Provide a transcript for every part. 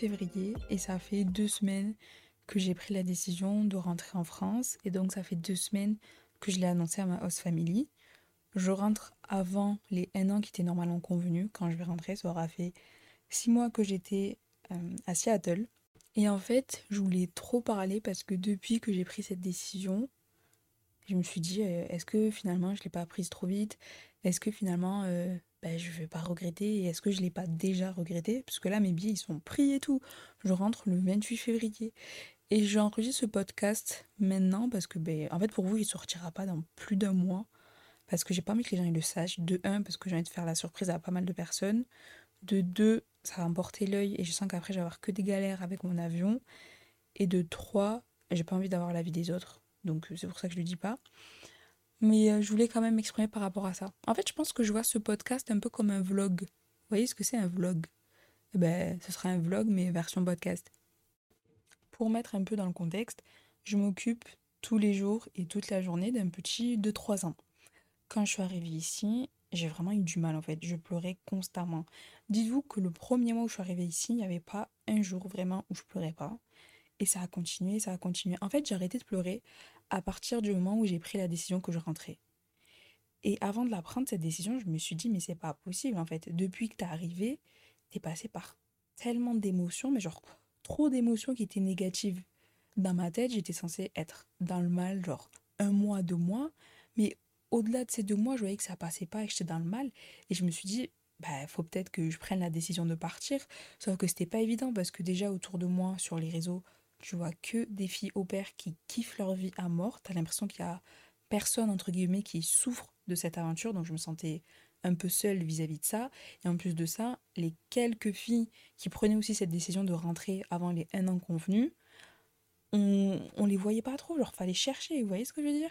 février et ça fait deux semaines que j'ai pris la décision de rentrer en France et donc ça fait deux semaines que je l'ai annoncé à ma host family. Je rentre avant les un an qui étaient normalement convenus. Quand je vais rentrer, ça aura fait six mois que j'étais euh, à Seattle. Et en fait, je voulais trop parler parce que depuis que j'ai pris cette décision, je me suis dit, euh, est-ce que finalement je ne l'ai pas prise trop vite? Est-ce que finalement euh, ben, je ne vais pas regretter Et est-ce que je ne l'ai pas déjà regretté? Parce que là, mes billets, ils sont pris et tout. Je rentre le 28 février. Et j'ai enregistré ce podcast maintenant parce que, ben, en fait, pour vous, il ne sortira pas dans plus d'un mois. Parce que j'ai pas envie que les gens le sachent. De un, parce que j'ai envie de faire la surprise à pas mal de personnes. De deux, ça va emporter l'œil et je sens qu'après, je vais avoir que des galères avec mon avion. Et de trois, j'ai pas envie d'avoir la vie des autres. Donc, c'est pour ça que je le dis pas. Mais euh, je voulais quand même m'exprimer par rapport à ça. En fait, je pense que je vois ce podcast un peu comme un vlog. Vous voyez ce que c'est un vlog? Eh ben, ce sera un vlog, mais version podcast. Pour mettre un peu dans le contexte, je m'occupe tous les jours et toute la journée d'un petit de 3 ans. Quand je suis arrivée ici, j'ai vraiment eu du mal en fait. Je pleurais constamment. Dites-vous que le premier mois où je suis arrivée ici, il n'y avait pas un jour vraiment où je pleurais pas. Et ça a continué, ça a continué. En fait, j'ai arrêté de pleurer à partir du moment où j'ai pris la décision que je rentrais. Et avant de la prendre, cette décision, je me suis dit, mais c'est pas possible en fait. Depuis que t'es arrivé, t'es passé par tellement d'émotions, mais genre trop d'émotions qui étaient négatives. Dans ma tête, j'étais censée être dans le mal, genre un mois, deux mois. Mais au-delà de ces deux mois, je voyais que ça passait pas et que j'étais dans le mal. Et je me suis dit, bah, faut peut-être que je prenne la décision de partir. Sauf que c'était pas évident parce que déjà autour de moi, sur les réseaux, tu vois que des filles au père qui kiffent leur vie à mort. T'as l'impression qu'il y a personne, entre guillemets, qui souffre de cette aventure. Donc je me sentais un peu seule vis-à-vis de ça. Et en plus de ça, les quelques filles qui prenaient aussi cette décision de rentrer avant les un an convenus, on, on les voyait pas trop. Genre, fallait chercher. Vous voyez ce que je veux dire?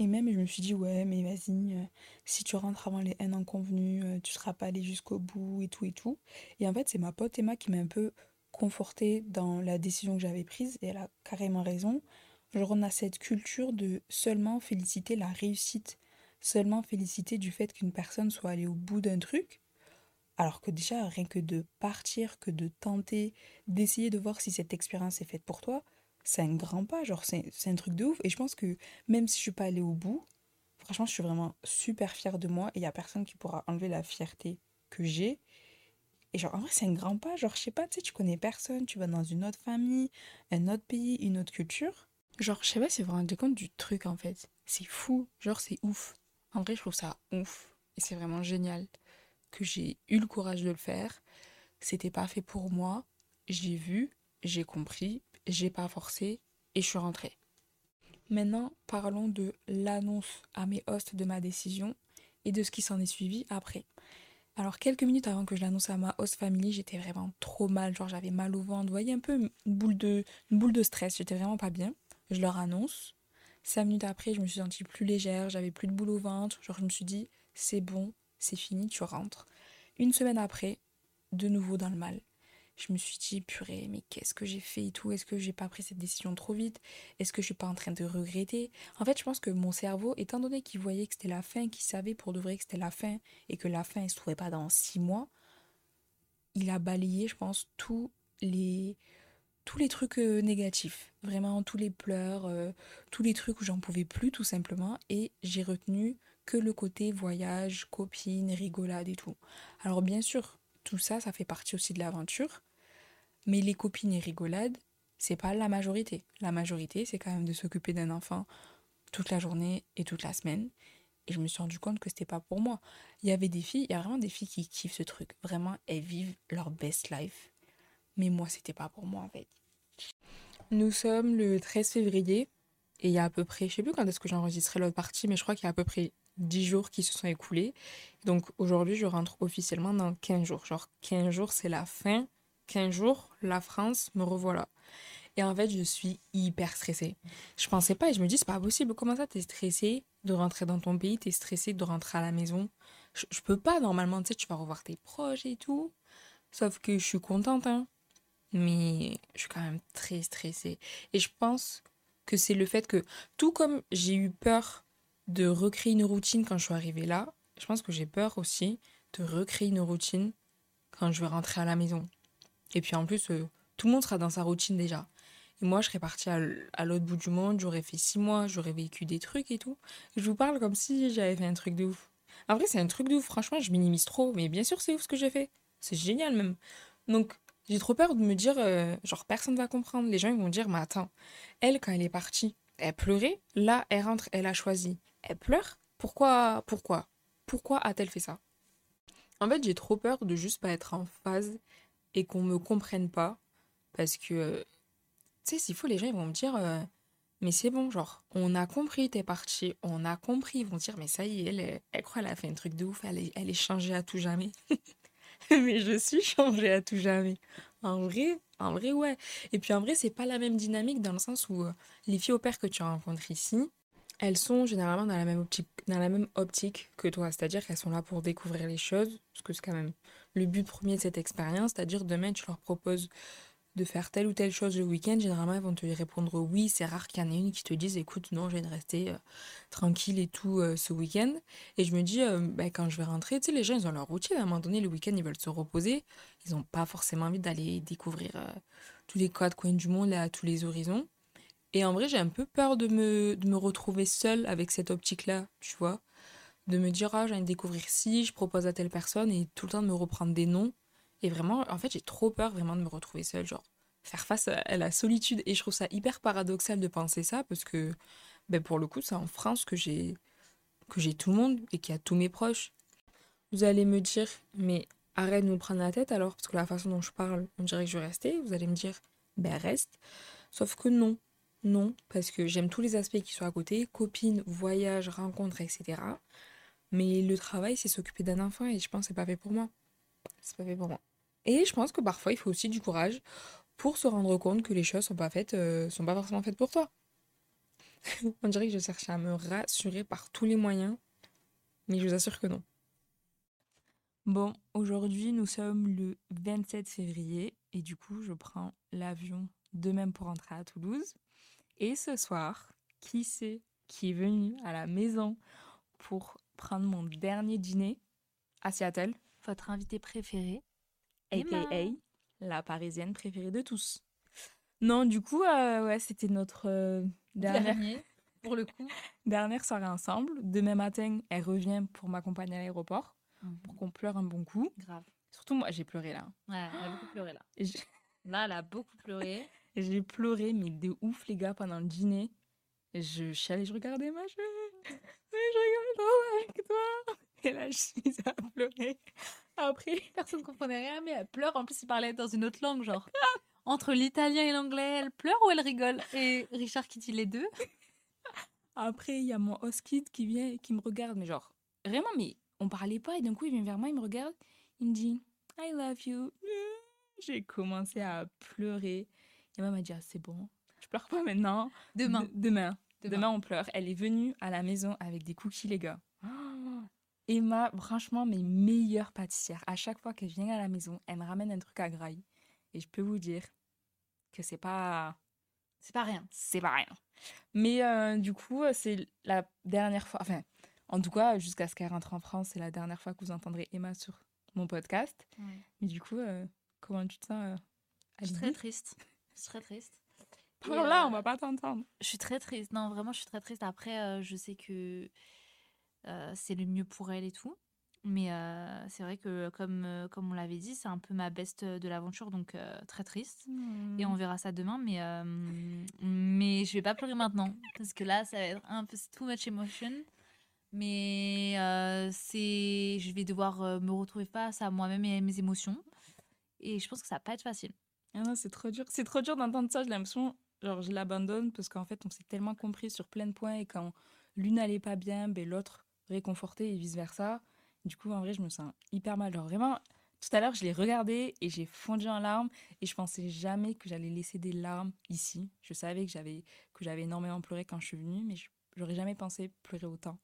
Et même, je me suis dit, ouais, mais vas-y, euh, si tu rentres avant les un an convenus, euh, tu seras pas allé jusqu'au bout et tout et tout. Et en fait, c'est ma pote Emma qui m'a un peu confortée dans la décision que j'avais prise, et elle a carrément raison. Genre, on a cette culture de seulement féliciter la réussite, seulement féliciter du fait qu'une personne soit allée au bout d'un truc. Alors que déjà, rien que de partir, que de tenter, d'essayer de voir si cette expérience est faite pour toi, c'est un grand pas, genre c'est un truc de ouf. Et je pense que même si je suis pas allée au bout, franchement, je suis vraiment super fière de moi et il y a personne qui pourra enlever la fierté que j'ai. Et genre, en vrai, c'est un grand pas. Genre, je sais pas, tu sais, tu connais personne, tu vas dans une autre famille, un autre pays, une autre culture. Genre, je sais pas si vous vous rendez compte du truc en fait. C'est fou. Genre, c'est ouf. En vrai, je trouve ça ouf. Et c'est vraiment génial que j'ai eu le courage de le faire. C'était pas fait pour moi. J'ai vu, j'ai compris, j'ai pas forcé et je suis rentrée. Maintenant, parlons de l'annonce à mes hosts de ma décision et de ce qui s'en est suivi après. Alors, quelques minutes avant que je l'annonce à ma host family, j'étais vraiment trop mal. Genre, j'avais mal au ventre. Vous voyez, un peu une boule de, une boule de stress. J'étais vraiment pas bien. Je leur annonce. Cinq minutes après, je me suis sentie plus légère. J'avais plus de boule au ventre. Genre, je me suis dit, c'est bon, c'est fini, tu rentres. Une semaine après, de nouveau dans le mal je me suis dit, purée, mais qu'est-ce que j'ai fait et tout? Est-ce que j'ai pas pris cette décision trop vite? Est-ce que je suis pas en train de regretter? En fait, je pense que mon cerveau, étant donné qu'il voyait que c'était la fin, qu'il savait pour de vrai que c'était la fin et que la fin ne se trouvait pas dans six mois, il a balayé, je pense, tous les tous les trucs euh, négatifs, vraiment tous les pleurs, euh, tous les trucs où j'en pouvais plus tout simplement. Et j'ai retenu que le côté voyage, copine, rigolade et tout. Alors bien sûr, tout ça, ça fait partie aussi de l'aventure, mais les copines et rigolades, c'est pas la majorité. La majorité, c'est quand même de s'occuper d'un enfant toute la journée et toute la semaine. Et je me suis rendu compte que c'était pas pour moi. Il y avait des filles, il y a vraiment des filles qui kiffent ce truc. Vraiment, elles vivent leur best life. Mais moi, c'était pas pour moi en fait. Nous sommes le 13 février et il y a à peu près, je sais plus quand est-ce que j'ai enregistré l'autre partie, mais je crois qu'il y a à peu près 10 jours qui se sont écoulés. Donc aujourd'hui, je rentre officiellement dans 15 jours. Genre 15 jours, c'est la fin 15 jours, la France, me revoilà. Et en fait, je suis hyper stressée. Je pensais pas et je me dis, c'est pas possible. Comment ça, t'es stressée de rentrer dans ton pays, t'es stressée de rentrer à la maison? Je, je, peux pas, normalement, tu sais, tu vas revoir tes proches et tout. Sauf que je suis contente, hein. Mais je suis quand même très stressée. Et je pense que c'est le fait que, tout comme j'ai eu peur de recréer une routine quand je suis arrivée là, je pense que j'ai peur aussi de recréer une routine quand je vais rentrer à la maison. Et puis en plus, euh, tout le monde sera dans sa routine déjà. Et moi, je serais partie à l'autre bout du monde, j'aurais fait six mois, j'aurais vécu des trucs et tout. je vous parle comme si j'avais fait un truc de ouf. En vrai, c'est un truc de ouf, franchement, je minimise trop. Mais bien sûr, c'est ouf ce que j'ai fait. C'est génial même. Donc, j'ai trop peur de me dire, euh, genre, personne va comprendre. Les gens, ils vont dire, mais attends, elle, quand elle est partie, elle pleurait. Là, elle rentre, elle a choisi. Elle pleure? Pourquoi Pourquoi? Pourquoi a-t-elle fait ça? En fait, j'ai trop peur de juste pas être en phase et qu'on me comprenne pas. Parce que, tu sais, s'il faut, les gens, ils vont me dire, euh, mais c'est bon, genre, on a compris, t'es partie, on a compris. Ils vont dire, mais ça y est, elle, elle croit qu'elle a fait un truc de ouf, elle est, elle est changée à tout jamais. mais je suis changée à tout jamais. En vrai, en vrai, ouais. Et puis en vrai, c'est pas la même dynamique dans le sens où euh, les filles au père que tu rencontres ici, elles sont généralement dans la même optique, dans la même optique que toi. C'est-à-dire qu'elles sont là pour découvrir les choses, parce que c'est quand même le but premier de cette expérience. C'est-à-dire demain, tu leur proposes de faire telle ou telle chose le week-end, généralement, elles vont te répondre oui. C'est rare qu'il y en ait une qui te dise écoute, non, je vais rester euh, tranquille et tout euh, ce week-end. Et je me dis, euh, bah, quand je vais rentrer, tu sais, les gens, ils ont leur routine. À un moment donné, le week-end, ils veulent se reposer. Ils n'ont pas forcément envie d'aller découvrir tous les quatre coins du monde, à tous les horizons. Et en vrai, j'ai un peu peur de me, de me retrouver seule avec cette optique-là, tu vois. De me dire, ah, j'ai envie de découvrir si, je propose à telle personne, et tout le temps de me reprendre des noms. Et vraiment, en fait, j'ai trop peur vraiment de me retrouver seule, genre faire face à la solitude. Et je trouve ça hyper paradoxal de penser ça parce que, ben, pour le coup, c'est en France que j'ai que j'ai tout le monde et qu'il y a tous mes proches. Vous allez me dire, mais arrête de nous prendre la tête alors, parce que la façon dont je parle, on dirait que je vais rester. Vous allez me dire, ben reste. Sauf que non, non, parce que j'aime tous les aspects qui sont à côté, copine, voyage, rencontre, etc. Mais le travail, c'est s'occuper d'un enfant et je pense que c'est pas fait pour moi. C'est pas fait pour moi. Et je pense que parfois, il faut aussi du courage pour se rendre compte que les choses sont pas faites, euh, sont pas forcément faites pour toi. On dirait que je cherche à me rassurer par tous les moyens, mais je vous assure que non. Bon, aujourd'hui nous sommes le 27 février et du coup je prends l'avion demain pour rentrer à Toulouse. Et ce soir, qui c'est qui est venu à la maison pour prendre mon dernier dîner à Seattle? Votre invité préféré a.k.a. la parisienne préférée de tous. Non, du coup, euh, ouais, c'était notre euh, dernière... Dernier, pour le coup. dernière soirée ensemble. Demain matin, elle revient pour m'accompagner à l'aéroport, mhm. pour qu'on pleure un bon coup. Grave. Surtout moi, j'ai pleuré là. Ouais, elle a beaucoup pleuré là. Là, elle a beaucoup pleuré. j'ai pleuré, mais de ouf, les gars, pendant le dîner. Je chialais, je regardais ma chère. Mais je rigole avec toi. Et là, je suis à pleurer. Après, personne ne comprenait rien, mais elle pleure. En plus, il parlait dans une autre langue, genre. Entre l'italien et l'anglais, elle pleure ou elle rigole? Et Richard qui dit les deux. Après, il y a mon host kid qui vient et qui me regarde, mais genre, vraiment, mais on parlait pas. Et d'un coup, il vient vers moi, il me regarde, il me dit I love you. J'ai commencé à pleurer. Et maman m'a dit ah, c'est bon, je pleure pas maintenant. Demain. demain. demain. on pleure. Elle est venue à la maison avec des cookies, les gars. Emma, franchement, mes meilleures pâtissières. À chaque fois qu'elle vient à la maison, elle me ramène un truc à graille. Et je peux vous dire que c'est pas. C'est pas rien. C'est pas rien. Mais euh, du coup, c'est la dernière fois. Enfin, en tout cas, jusqu'à ce qu'elle rentre en France, c'est la dernière fois que vous entendrez Emma sur mon podcast. Mais du coup, euh, comment tu te sens euh, Je suis très triste. Je suis très triste. là, on va pas t'entendre. Je suis très triste. Non, vraiment, je suis très triste. Après, je sais que euh, c'est le mieux pour elle et tout. Mais euh, c'est vrai que, comme, euh, comme on l'avait dit, c'est un peu ma best de l'aventure, donc très triste. Et on mmh. verra ça demain, mais, mais je vais pas pleurer maintenant, parce que là, ça va être un peu too much emotion. Mais c'est, je vais devoir me retrouver face à moi-même et à mes émotions. Et je pense que ça va pas être facile. Ah non, c'est trop dur. C'est trop dur d'entendre ça. J'ai l'impression, genre, je l'abandonne parce qu'en fait, on s'est tellement compris sur plein de points et quand l'une n'allait pas bien, ben, l'autre réconforter et vice-versa. Du coup, en vrai, je me sens hyper mal. Genre, vraiment, tout à l'heure, je l'ai regardé et j'ai fondu en larmes et je pensais jamais que j'allais laisser des larmes ici. Je savais que j'avais que j'avais énormément pleuré quand je suis venue, mais j'aurais jamais pensé pleurer autant.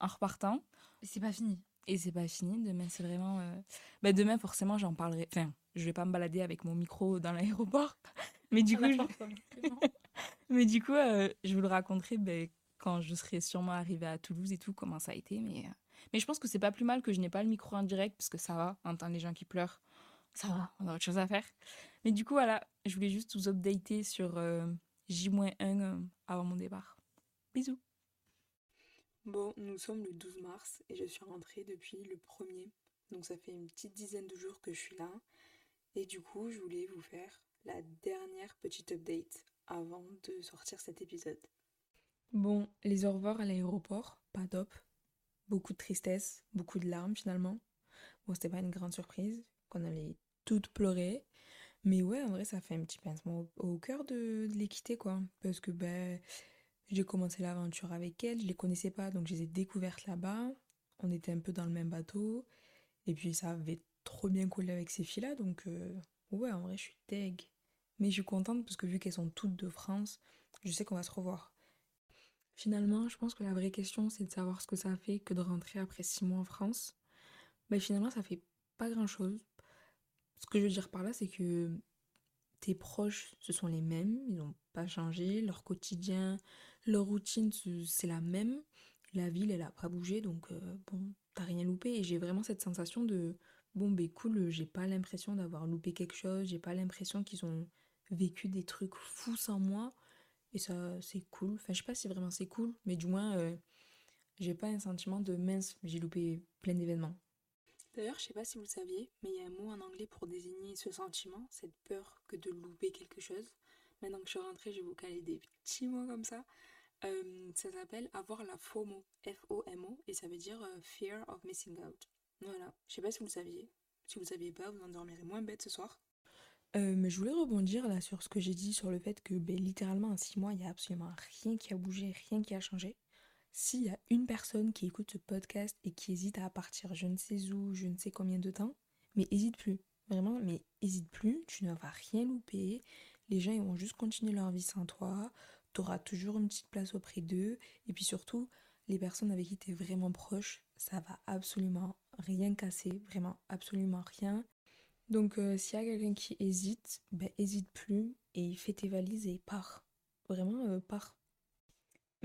En repartant. Et c'est pas fini. Et c'est pas fini. Demain, c'est vraiment. Euh, bah, demain, forcément, j'en parlerai. Enfin, je vais pas me balader avec mon micro dans l'aéroport. mais du coup, je... mais du coup, euh, je vous le raconterai ben, quand je serai sûrement arrivée à Toulouse et tout, comment ça a été. Mais, euh, mais je pense que c'est pas plus mal que je n'ai pas le micro en direct, parce que ça va, entendre les gens qui pleurent, ça va, on a autre chose à faire. Mais du coup, voilà, je voulais juste vous updater sur euh, J-1 euh, avant mon départ. Bisous. Bon, nous sommes le 12 mars et je suis rentrée depuis le 1er. Donc ça fait une petite dizaine de jours que je suis là. Et du coup, je voulais vous faire la dernière petite update avant de sortir cet épisode. Bon, les au revoir à l'aéroport, pas top. Beaucoup de tristesse, beaucoup de larmes finalement. Bon, c'était pas une grande surprise, qu'on allait toutes pleurer. Mais ouais, en vrai, ça fait un petit pincement au, cœur de, de, les quitter, quoi. Parce que, ben, j'ai commencé l'aventure avec elle, je les connaissais pas, donc je les ai découvertes là-bas. On était un peu dans le même bateau. Et puis, ça avait trop bien collé avec ces filles-là, donc, euh, ouais, en vrai, je suis deg. Mais je suis contente parce que vu qu'elles sont toutes de France, je sais qu'on va se revoir. Finalement, je pense que la vraie question, c'est de savoir ce que ça fait que de rentrer après six mois en France. Mais finalement, ça fait pas grand chose. Ce que je veux dire par là, c'est que tes proches, ce sont les mêmes, ils n'ont pas changé, leur quotidien, leur routine, c'est la même. La ville, elle a pas bougé, donc euh, bon, t'as rien loupé. Et j'ai vraiment cette sensation de, bon, ben cool, j'ai pas l'impression d'avoir loupé quelque chose, j'ai pas l'impression qu'ils ont vécu des trucs fous sans moi. Et ça, c'est cool. Enfin, je sais pas si vraiment c'est cool, mais du moins, euh, j'ai pas un sentiment de mince, j'ai loupé plein d'événements. D'ailleurs, je sais pas si vous le saviez, mais il y a un mot en anglais pour désigner ce sentiment, cette peur que de louper quelque chose. Maintenant que je suis rentrée, je vais vous caler des petits mots comme ça. Euh, ça s'appelle avoir la FOMO, F-O-M-O, et ça veut dire euh, Fear of Missing Out. Voilà, je sais pas si vous le saviez. Si vous le saviez pas, vous en dormirez moins bête ce soir. Euh, mais je voulais rebondir là sur ce que j'ai dit sur le fait que ben, littéralement en six mois, il n'y a absolument rien qui a bougé, rien qui a changé. S'il y a une personne qui écoute ce podcast et qui hésite à partir je ne sais où, je ne sais combien de temps, mais hésite plus. Vraiment, mais hésite plus, tu ne vas rien louper. Les gens ils vont juste continuer leur vie sans toi. Tu auras toujours une petite place auprès d'eux. Et puis surtout, les personnes avec qui tu es vraiment proche, ça va absolument rien casser, vraiment absolument rien. Donc euh, s'il y a quelqu'un qui hésite, ben hésite plus et fais tes valises et pars. Vraiment, euh, pars.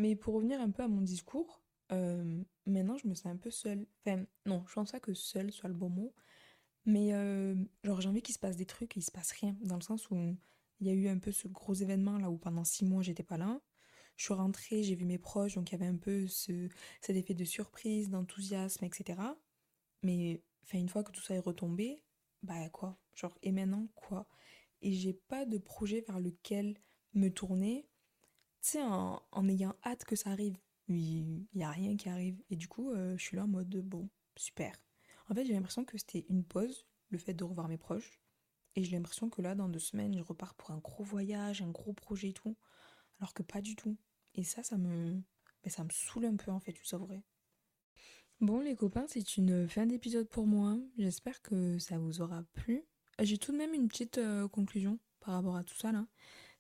Mais pour revenir un peu à mon discours, euh, maintenant je me sens un peu seule. Enfin, non, je pense pas que seule soit le bon mot. Mais genre j'ai envie qu'il se passe des trucs et il se passe rien. Dans le sens où il y a eu un peu ce gros événement là où pendant six mois j'étais pas là. Je suis rentrée, j'ai vu mes proches, donc il y avait un peu ce, cet effet de surprise, d'enthousiasme, etc. Mais une fois que tout ça est retombé, bah quoi? Genre, et maintenant quoi? Et j'ai pas de projet vers lequel me tourner, tu sais, en, ayant hâte que ça arrive. Il y a rien qui arrive. Et du coup, euh, je suis là en mode, bon, super. En fait, j'ai l'impression que c'était une pause, le fait de revoir mes proches. Et j'ai l'impression que là, dans deux semaines, je repars pour un gros voyage, un gros projet et tout. Alors que pas du tout. Et ça, ça me, ben, ça me saoule un peu en fait, tu vrai Bon les copains, c'est une fin d'épisode pour moi. J'espère que ça vous aura plu. J'ai tout de même une petite euh, conclusion par rapport à tout ça là.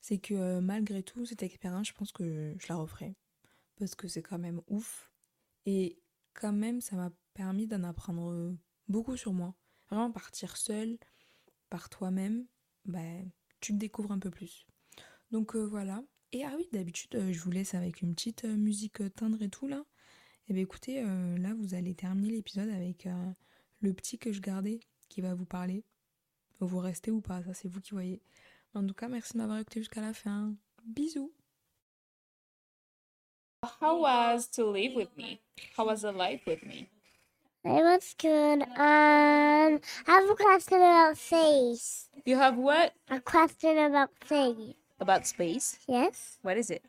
C'est que euh, malgré tout, cette expérience, je pense que je la referai. Parce que c'est quand même ouf. Et quand même, ça m'a permis d'en apprendre beaucoup sur moi. Vraiment partir seule, par toi-même, ben, tu te découvres un peu plus. Donc euh, voilà. Et ah oui, d'habitude, je vous laisse avec une petite musique tendre et tout là. Et eh bien écoutez, euh, là vous allez terminer l'épisode avec euh, le petit que je gardais qui va vous parler. Vous restez ou pas, ça c'est vous qui voyez. En tout cas, merci de m'avoir écouté jusqu'à la fin. Bisous. How was to live with me? How was the life with me? It was good. Um, I have a question about space. You have what? A question about space. About space? Yes. What is it?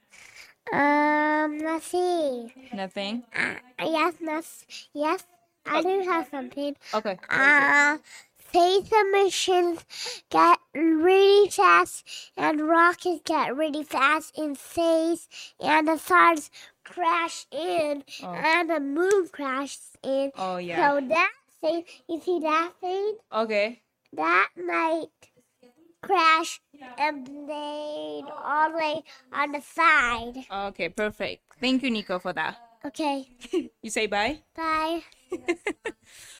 Um, let's see. Nothing. Uh, yes, yes, yes. I do have something. Okay. Uh, space emissions get really fast, and rockets get really fast in space, and the stars crash in, oh. and the moon crashes in. Oh yeah. So that thing, you see that thing? Okay. That might crash and blade all the way on the side. Okay, perfect. Thank you, Nico, for that. Okay. you say bye? Bye.